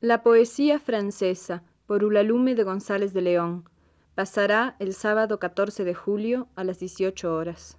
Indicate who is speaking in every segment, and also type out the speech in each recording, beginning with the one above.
Speaker 1: La poesía francesa por Ulalume de González de León pasará el sábado 14 de julio a las 18 horas.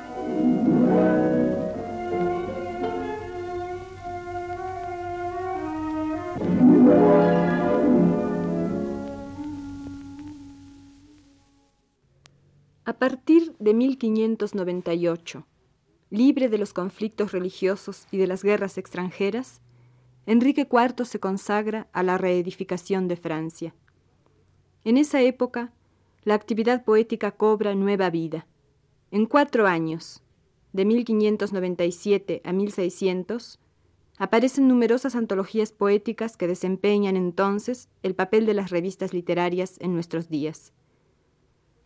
Speaker 1: 1598, libre de los conflictos religiosos y de las guerras extranjeras, Enrique IV se consagra a la reedificación de Francia. En esa época, la actividad poética cobra nueva vida. En cuatro años, de 1597 a 1600, aparecen numerosas antologías poéticas que desempeñan entonces el papel de las revistas literarias en nuestros días.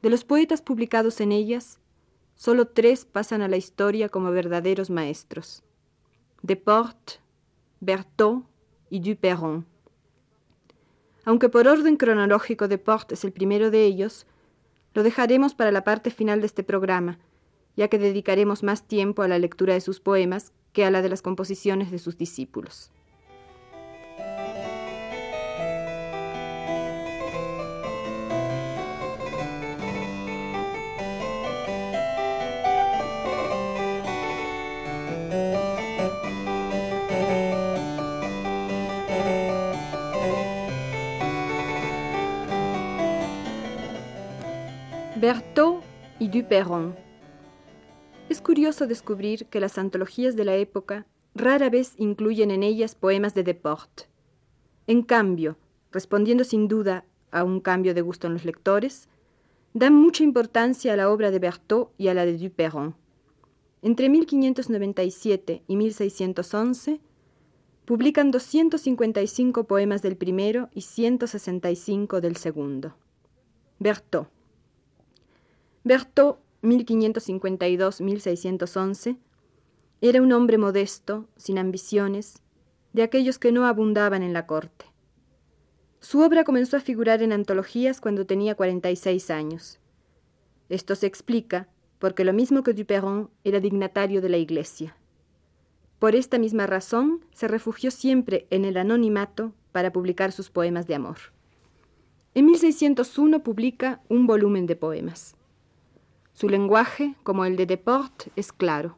Speaker 1: De los poetas publicados en ellas, solo tres pasan a la historia como verdaderos maestros: Deportes, Berthaud y Duperron. Aunque por orden cronológico Deportes es el primero de ellos, lo dejaremos para la parte final de este programa, ya que dedicaremos más tiempo a la lectura de sus poemas que a la de las composiciones de sus discípulos. Berthaud y Duperron. Es curioso descubrir que las antologías de la época rara vez incluyen en ellas poemas de Deportes. En cambio, respondiendo sin duda a un cambio de gusto en los lectores, dan mucha importancia a la obra de Berthaud y a la de Duperron. Entre 1597 y 1611 publican 255 poemas del primero y 165 del segundo. Berthaud. Berthaud, 1552-1611, era un hombre modesto, sin ambiciones, de aquellos que no abundaban en la corte. Su obra comenzó a figurar en antologías cuando tenía 46 años. Esto se explica porque lo mismo que Duperron era dignatario de la Iglesia. Por esta misma razón se refugió siempre en el anonimato para publicar sus poemas de amor. En 1601 publica un volumen de poemas. Su lenguaje, como el de Deportes, es claro.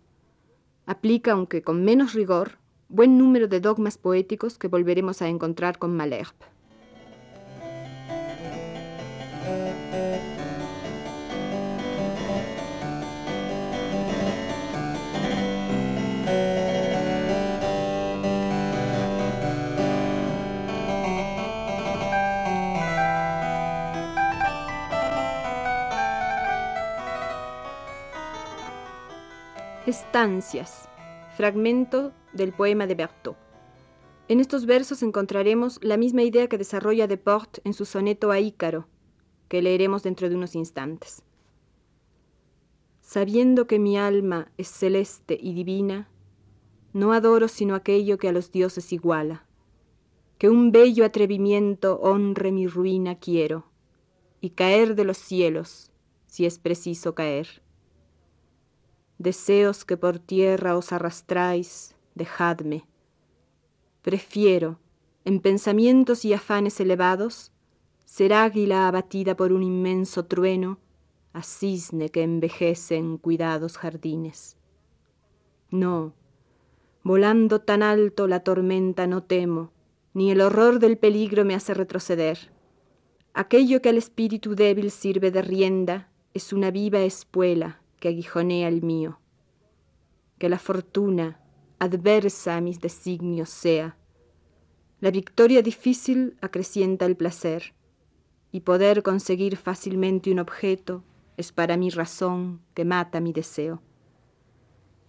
Speaker 1: Aplica, aunque con menos rigor, buen número de dogmas poéticos que volveremos a encontrar con Malherbe. Estancias, fragmento del poema de Berthaud. En estos versos encontraremos la misma idea que desarrolla Deportes en su soneto a Ícaro, que leeremos dentro de unos instantes. Sabiendo que mi alma es celeste y divina, no adoro sino aquello que a los dioses iguala. Que un bello atrevimiento honre mi ruina quiero, y caer de los cielos, si es preciso caer deseos que por tierra os arrastráis, dejadme. Prefiero, en pensamientos y afanes elevados, ser águila abatida por un inmenso trueno, a cisne que envejece en cuidados jardines. No, volando tan alto la tormenta no temo, ni el horror del peligro me hace retroceder. Aquello que al espíritu débil sirve de rienda es una viva espuela que aguijonea el mío. Que la fortuna, adversa a mis designios sea. La victoria difícil acrecienta el placer, y poder conseguir fácilmente un objeto es para mi razón que mata mi deseo.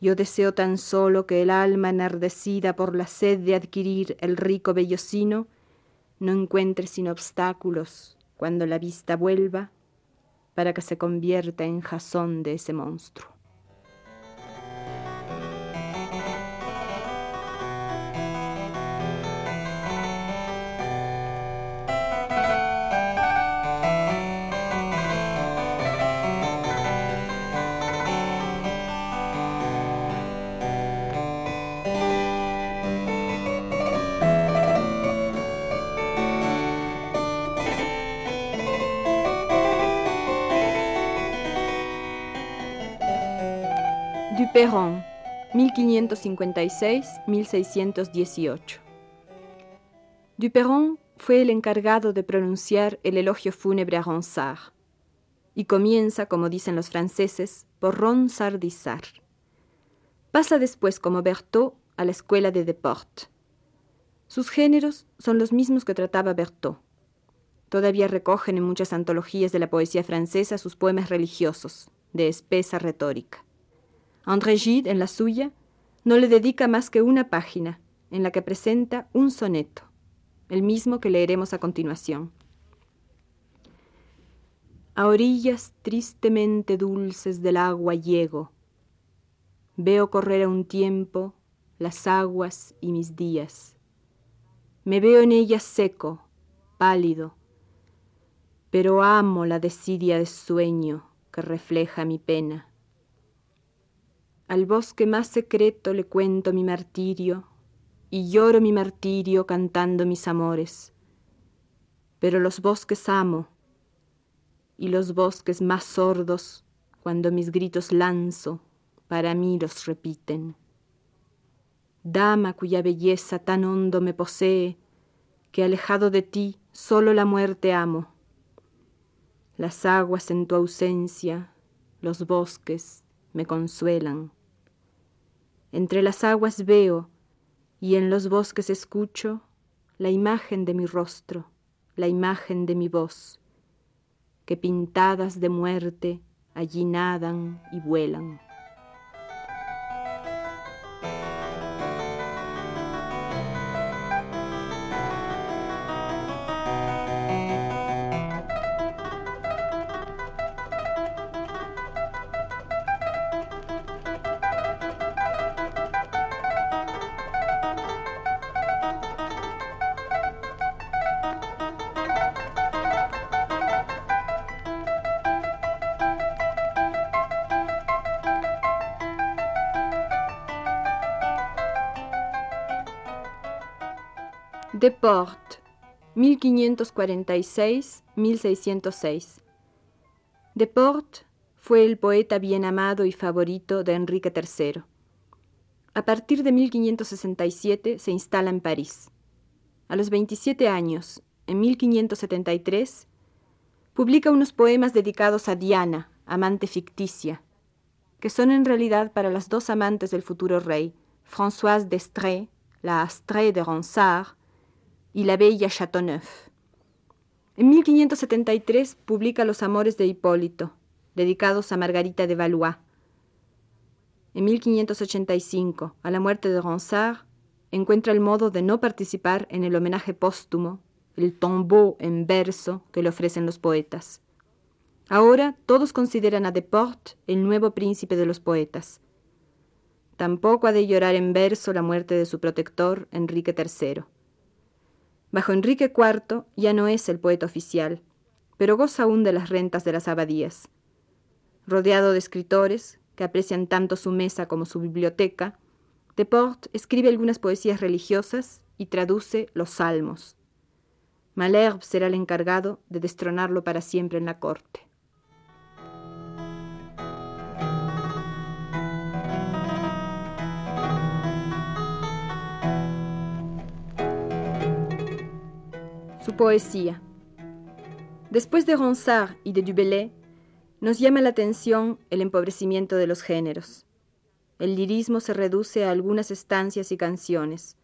Speaker 1: Yo deseo tan solo que el alma enardecida por la sed de adquirir el rico vellocino no encuentre sin obstáculos cuando la vista vuelva para que se convierta en jazón de ese monstruo. Duperron, 1556-1618. Duperron fue el encargado de pronunciar el elogio fúnebre a Ronsard, y comienza, como dicen los franceses, por Ronsardizar. Pasa después, como Berthaud, a la escuela de Deportes. Sus géneros son los mismos que trataba Berthaud. Todavía recogen en muchas antologías de la poesía francesa sus poemas religiosos, de espesa retórica. André Gide, en la suya, no le dedica más que una página, en la que presenta un soneto, el mismo que leeremos a continuación. A orillas tristemente dulces del agua llego. Veo correr a un tiempo las aguas y mis días. Me veo en ellas seco, pálido, pero amo la desidia de sueño que refleja mi pena. Al bosque más secreto le cuento mi martirio y lloro mi martirio cantando mis amores. Pero los bosques amo y los bosques más sordos, cuando mis gritos lanzo, para mí los repiten. Dama cuya belleza tan hondo me posee, que alejado de ti solo la muerte amo. Las aguas en tu ausencia, los bosques me consuelan. Entre las aguas veo y en los bosques escucho la imagen de mi rostro, la imagen de mi voz, que pintadas de muerte allí nadan y vuelan. Deportes, 1546-1606. Deportes fue el poeta bien amado y favorito de Enrique III. A partir de 1567 se instala en París. A los 27 años, en 1573, publica unos poemas dedicados a Diana, amante ficticia, que son en realidad para las dos amantes del futuro rey, Françoise d'Estrée, la Astrée de Ronsard, y la bella Chateauneuf. En 1573 publica Los Amores de Hipólito, dedicados a Margarita de Valois. En 1585, a la muerte de Ronsard, encuentra el modo de no participar en el homenaje póstumo, el tombeau en verso que le ofrecen los poetas. Ahora todos consideran a Deportes el nuevo príncipe de los poetas. Tampoco ha de llorar en verso la muerte de su protector, Enrique III. Bajo Enrique IV ya no es el poeta oficial, pero goza aún de las rentas de las abadías. Rodeado de escritores, que aprecian tanto su mesa como su biblioteca, Deportes escribe algunas poesías religiosas y traduce los salmos. Malherbe será el encargado de destronarlo para siempre en la corte. Su poesía. Después de Ronsard y de Dubellay, nos llama la atención el empobrecimiento de los géneros. El lirismo se reduce a algunas estancias y canciones.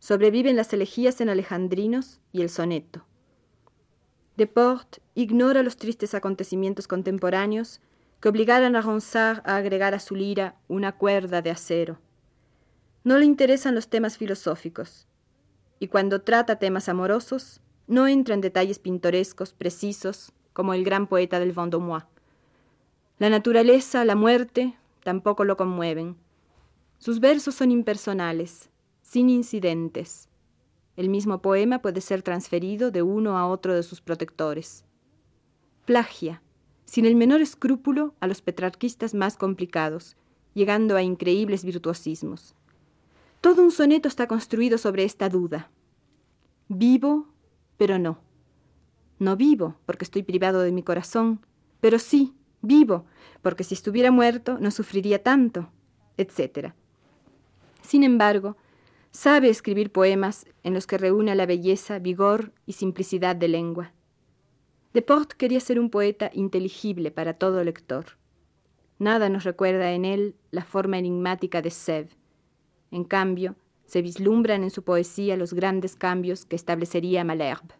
Speaker 1: Sobreviven las elegías en alejandrinos y el soneto. Deportes ignora los tristes acontecimientos contemporáneos que obligaran a Ronsard a agregar a su lira una cuerda de acero. No le interesan los temas filosóficos, y cuando trata temas amorosos, no entra en detalles pintorescos precisos como el gran poeta del Vendomois. La naturaleza, la muerte, tampoco lo conmueven. Sus versos son impersonales, sin incidentes. El mismo poema puede ser transferido de uno a otro de sus protectores. Plagia, sin el menor escrúpulo, a los petrarquistas más complicados, llegando a increíbles virtuosismos. Todo un soneto está construido sobre esta duda. Vivo, pero no. No vivo, porque estoy privado de mi corazón, pero sí, vivo, porque si estuviera muerto no sufriría tanto, etc. Sin embargo, sabe escribir poemas en los que reúne la belleza, vigor y simplicidad de lengua. Deportes quería ser un poeta inteligible para todo lector. Nada nos recuerda en él la forma enigmática de Sèvres. En cambio, se vislumbran en su poesía los grandes cambios que establecería Malherbe.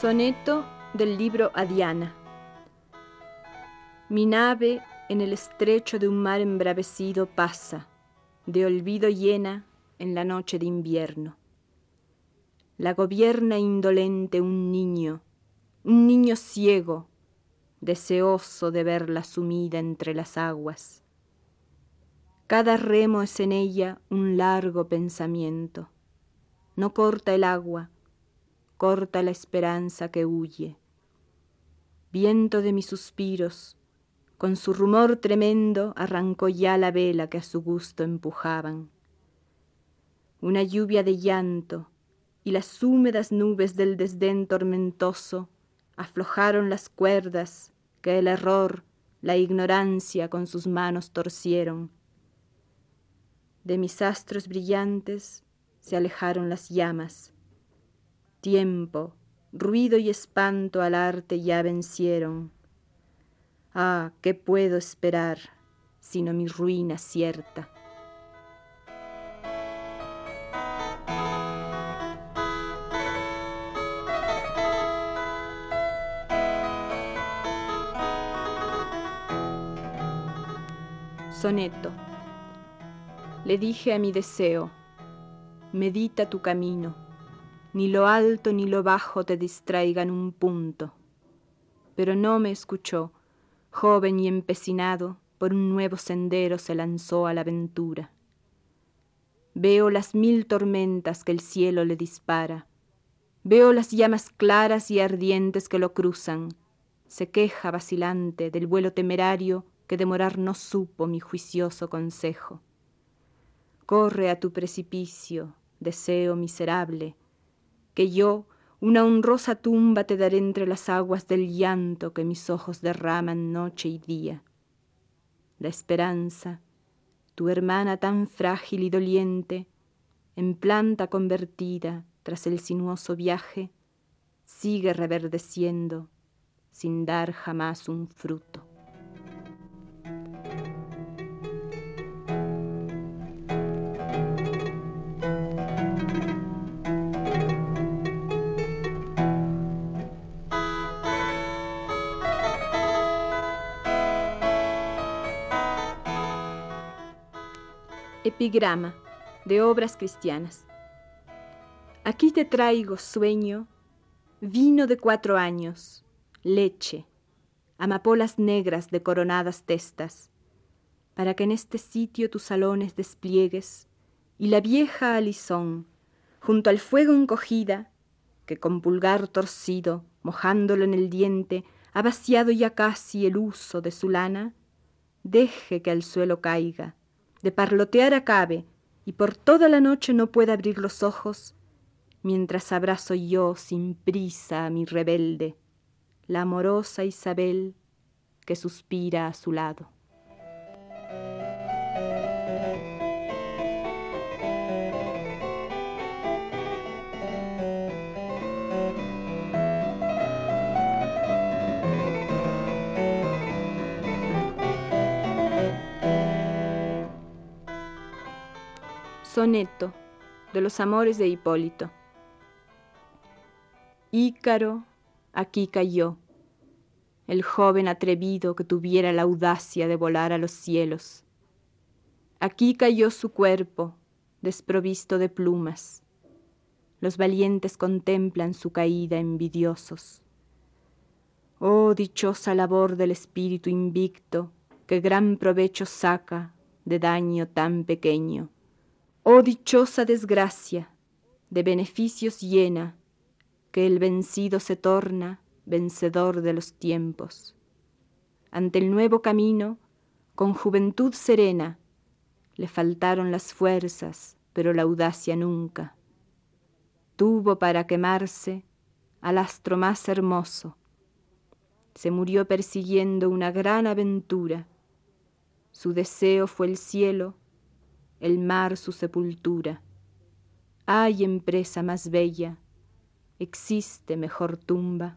Speaker 1: Soneto del libro a Diana. Mi nave en el estrecho de un mar embravecido pasa, de olvido llena en la noche de invierno. La gobierna indolente un niño, un niño ciego, deseoso de verla sumida entre las aguas. Cada remo es en ella un largo pensamiento. No corta el agua, corta la esperanza que huye. Viento de mis suspiros, con su rumor tremendo arrancó ya la vela que a su gusto empujaban. Una lluvia de llanto y las húmedas nubes del desdén tormentoso aflojaron las cuerdas que el error, la ignorancia con sus manos torcieron. De mis astros brillantes se alejaron las llamas Tiempo, ruido y espanto al arte ya vencieron. Ah, ¿qué puedo esperar sino mi ruina cierta? Soneto. Le dije a mi deseo, medita tu camino ni lo alto ni lo bajo te distraigan un punto. Pero no me escuchó, joven y empecinado, por un nuevo sendero se lanzó a la aventura. Veo las mil tormentas que el cielo le dispara, veo las llamas claras y ardientes que lo cruzan, se queja vacilante del vuelo temerario que demorar no supo mi juicioso consejo. Corre a tu precipicio, deseo miserable, que yo una honrosa tumba te daré entre las aguas del llanto que mis ojos derraman noche y día. La esperanza, tu hermana tan frágil y doliente, en planta convertida tras el sinuoso viaje, sigue reverdeciendo sin dar jamás un fruto. Epigrama de obras cristianas. Aquí te traigo, sueño, vino de cuatro años, leche, amapolas negras de coronadas testas, para que en este sitio tus salones despliegues y la vieja alisón, junto al fuego encogida, que con pulgar torcido, mojándolo en el diente, ha vaciado ya casi el uso de su lana, deje que al suelo caiga, de parlotear acabe, y por toda la noche no pueda abrir los ojos, mientras abrazo yo sin prisa a mi rebelde, la amorosa Isabel que suspira a su lado. Soneto de los amores de Hipólito. Ícaro aquí cayó, el joven atrevido que tuviera la audacia de volar a los cielos. Aquí cayó su cuerpo, desprovisto de plumas. Los valientes contemplan su caída envidiosos. Oh dichosa labor del espíritu invicto, que gran provecho saca de daño tan pequeño. Oh dichosa desgracia, de beneficios llena, que el vencido se torna vencedor de los tiempos. Ante el nuevo camino, con juventud serena, le faltaron las fuerzas, pero la audacia nunca. Tuvo para quemarse al astro más hermoso. Se murió persiguiendo una gran aventura. Su deseo fue el cielo, el mar su sepultura. Hay empresa más bella existe mejor tumba.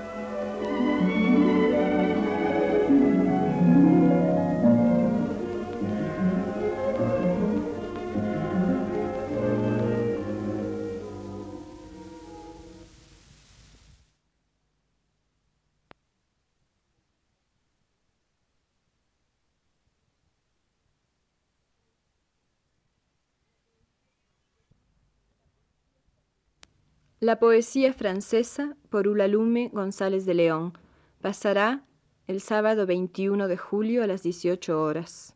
Speaker 1: La poesía francesa por Ulalume González de León pasará el sábado 21 de julio a las 18 horas.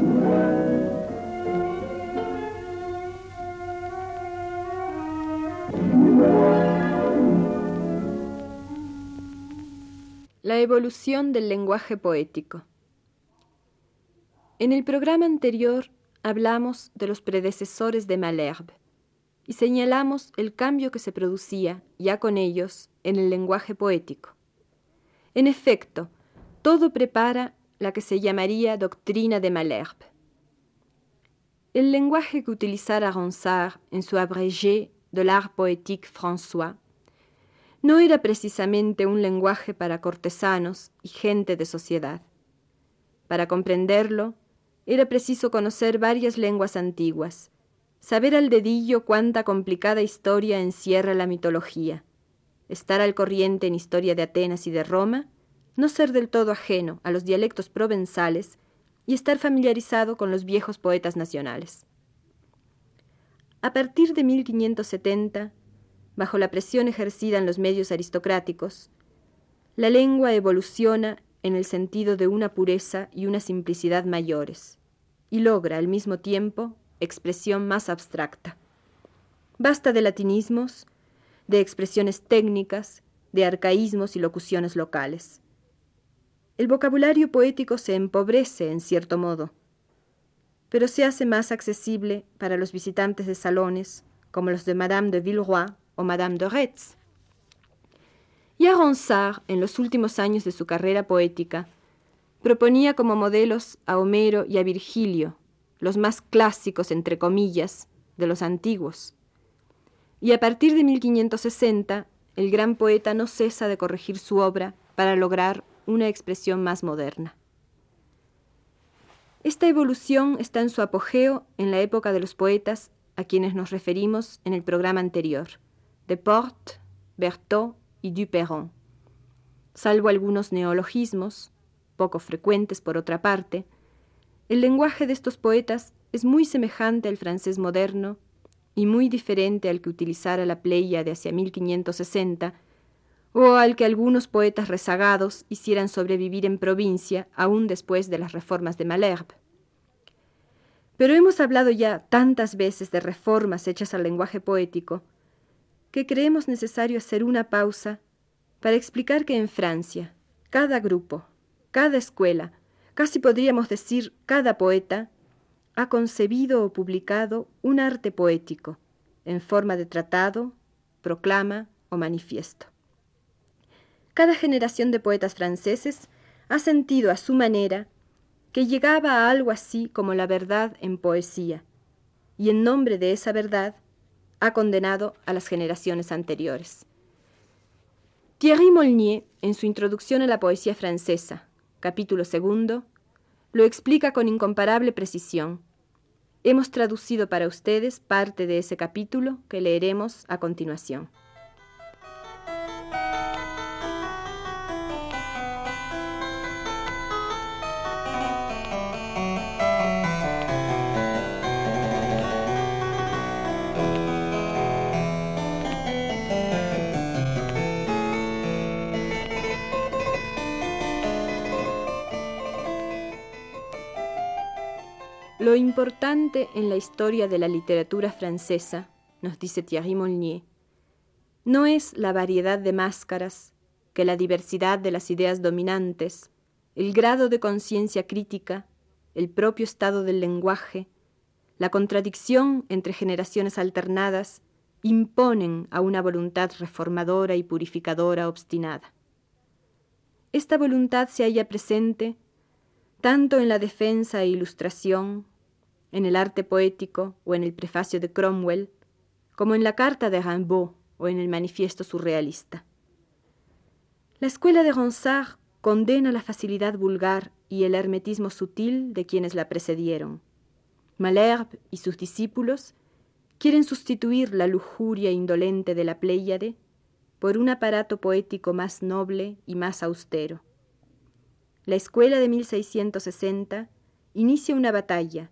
Speaker 1: Evolución del lenguaje poético. En el programa anterior hablamos de los predecesores de Malherbe y señalamos el cambio que se producía ya con ellos en el lenguaje poético. En efecto, todo prepara la que se llamaría doctrina de Malherbe. El lenguaje que utilizara Ronsard en su abrégé de l'art poétique François no era precisamente un lenguaje para cortesanos y gente de sociedad. Para comprenderlo, era preciso conocer varias lenguas antiguas, saber al dedillo cuánta complicada historia encierra la mitología, estar al corriente en historia de Atenas y de Roma, no ser del todo ajeno a los dialectos provenzales y estar familiarizado con los viejos poetas nacionales. A partir de 1570, bajo la presión ejercida en los medios aristocráticos, la lengua evoluciona en el sentido de una pureza y una simplicidad mayores, y logra al mismo tiempo expresión más abstracta. Basta de latinismos, de expresiones técnicas, de arcaísmos y locuciones locales. El vocabulario poético se empobrece en cierto modo, pero se hace más accesible para los visitantes de salones como los de Madame de Villeroy Madame de Retz. Y a Ronsard, en los últimos años de su carrera poética, proponía como modelos a Homero y a Virgilio, los más clásicos, entre comillas, de los antiguos. Y a partir de 1560, el gran poeta no cesa de corregir su obra para lograr una expresión más moderna. Esta evolución está en su apogeo en la época de los poetas a quienes nos referimos en el programa anterior, de Porte, Berthaud y Duperron. Salvo algunos neologismos, poco frecuentes por otra parte, el lenguaje de estos poetas es muy semejante al francés moderno y muy diferente al que utilizara la pleya de hacia 1560 o al que algunos poetas rezagados hicieran sobrevivir en provincia aún después de las reformas de Malherbe. Pero hemos hablado ya tantas veces de reformas hechas al lenguaje poético que creemos necesario hacer una pausa para explicar que en Francia cada grupo, cada escuela, casi podríamos decir cada poeta, ha concebido o publicado un arte poético en forma de tratado, proclama o manifiesto. Cada generación de poetas franceses ha sentido a su manera que llegaba a algo así como la verdad en poesía, y en nombre de esa verdad ha condenado a las generaciones anteriores. Thierry Molnier, en su introducción a la poesía francesa, capítulo segundo, lo explica con incomparable precisión. Hemos traducido para ustedes parte de ese capítulo que leeremos a continuación. Lo importante en la historia de la literatura francesa, nos dice Thierry Molnier, no es la variedad de máscaras, que la diversidad de las ideas dominantes, el grado de conciencia crítica, el propio estado del lenguaje, la contradicción entre generaciones alternadas, imponen a una voluntad reformadora y purificadora obstinada. Esta voluntad se halla presente tanto en la defensa e ilustración en el arte poético o en el prefacio de Cromwell, como en la carta de Rimbaud o en el manifiesto surrealista. La escuela de Ronsard condena la facilidad vulgar y el hermetismo sutil de quienes la precedieron. Malherbe y sus discípulos quieren sustituir la lujuria indolente de la Pléyade por un aparato poético más noble y más austero. La escuela de 1660 inicia una batalla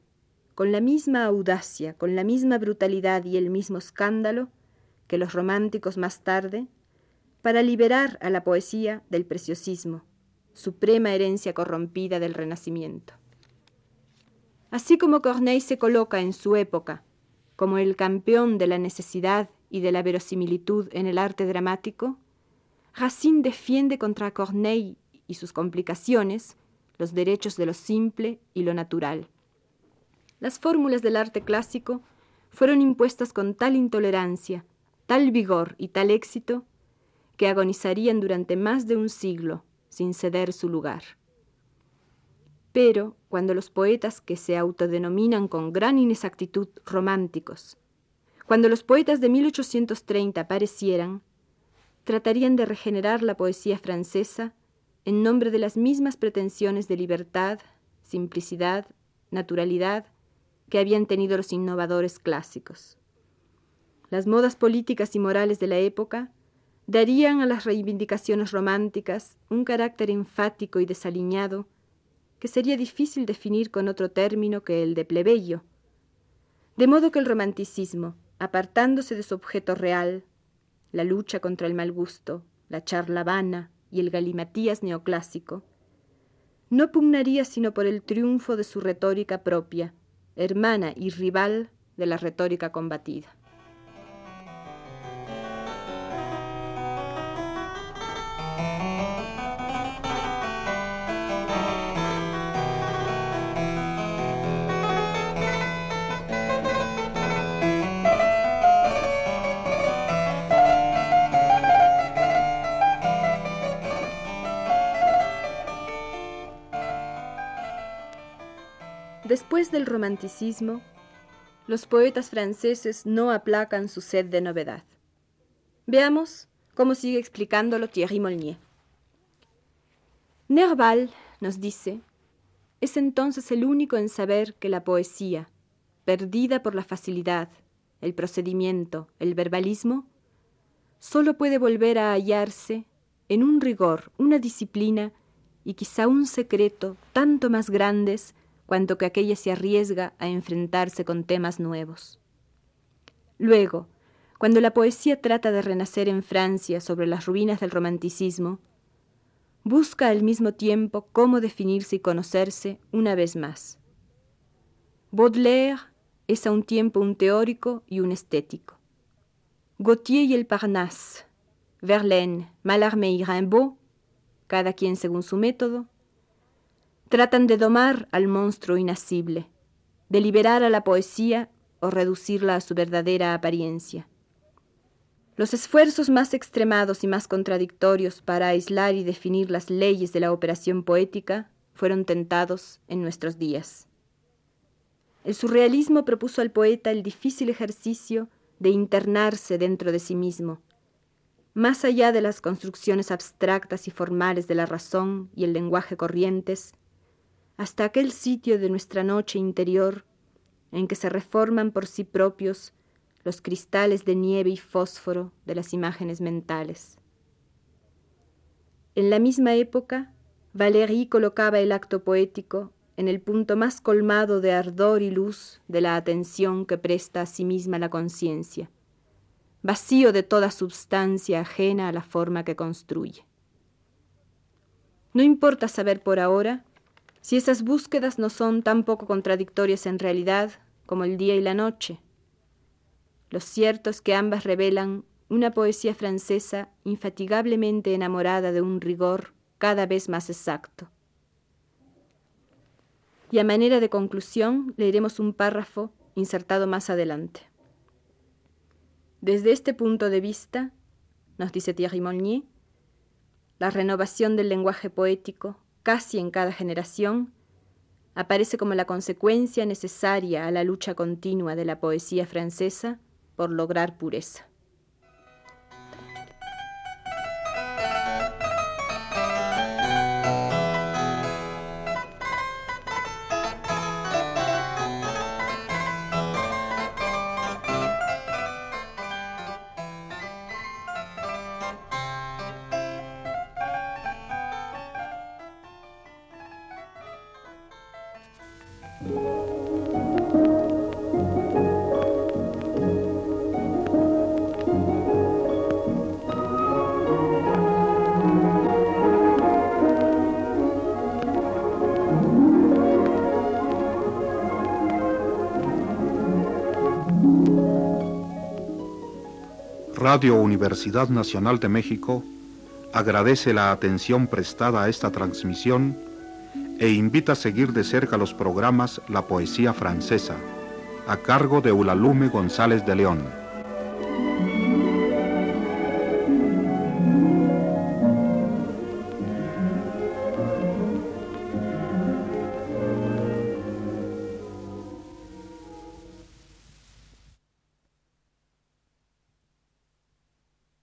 Speaker 1: con la misma audacia, con la misma brutalidad y el mismo escándalo que los románticos más tarde, para liberar a la poesía del preciosismo, suprema herencia corrompida del Renacimiento. Así como Corneille se coloca en su época como el campeón de la necesidad y de la verosimilitud en el arte dramático, Racine defiende contra Corneille y sus complicaciones los derechos de lo simple y lo natural. Las fórmulas del arte clásico fueron impuestas con tal intolerancia, tal vigor y tal éxito, que agonizarían durante más de un siglo sin ceder su lugar. Pero cuando los poetas que se autodenominan con gran inexactitud románticos, cuando los poetas de 1830 aparecieran, tratarían de regenerar la poesía francesa en nombre de las mismas pretensiones de libertad, simplicidad, naturalidad que habían tenido los innovadores clásicos. Las modas políticas y morales de la época darían a las reivindicaciones románticas un carácter enfático y desaliñado que sería difícil definir con otro término que el de plebeyo. De modo que el romanticismo, apartándose de su objeto real, la lucha contra el mal gusto, la charla vana y el galimatías neoclásico, no pugnaría sino por el triunfo de su retórica propia, hermana y rival de la retórica combatida. Después del romanticismo, los poetas franceses no aplacan su sed de novedad. Veamos cómo sigue explicándolo Thierry Molnier. Nerval, nos dice, es entonces el único en saber que la poesía, perdida por la facilidad, el procedimiento, el verbalismo, solo puede volver a hallarse en un rigor, una disciplina y quizá un secreto tanto más grandes cuanto que aquella se arriesga a enfrentarse con temas nuevos. Luego, cuando la poesía trata de renacer en Francia sobre las ruinas del romanticismo, busca al mismo tiempo cómo definirse y conocerse una vez más. Baudelaire es a un tiempo un teórico y un estético. Gautier y el Parnasse, Verlaine, Mallarmé y Rimbaud, cada quien según su método, Tratan de domar al monstruo inasible, de liberar a la poesía o reducirla a su verdadera apariencia. Los esfuerzos más extremados y más contradictorios para aislar y definir las leyes de la operación poética fueron tentados en nuestros días. El surrealismo propuso al poeta el difícil ejercicio de internarse dentro de sí mismo, más allá de las construcciones abstractas y formales de la razón y el lenguaje corrientes, hasta aquel sitio de nuestra noche interior en que se reforman por sí propios los cristales de nieve y fósforo de las imágenes mentales. En la misma época, Valéry colocaba el acto poético en el punto más colmado de ardor y luz de la atención que presta a sí misma la conciencia, vacío de toda substancia ajena a la forma que construye. No importa saber por ahora si esas búsquedas no son tan poco contradictorias en realidad como el día y la noche. Lo cierto es que ambas revelan una poesía francesa infatigablemente enamorada de un rigor cada vez más exacto. Y a manera de conclusión leeremos un párrafo insertado más adelante. Desde este punto de vista, nos dice Thierry Monnier, la renovación del lenguaje poético casi en cada generación, aparece como la consecuencia necesaria a la lucha continua de la poesía francesa por lograr pureza.
Speaker 2: Radio Universidad Nacional de México agradece la atención prestada a esta transmisión e invita a seguir de cerca los programas La Poesía Francesa, a cargo de Ulalume González de León.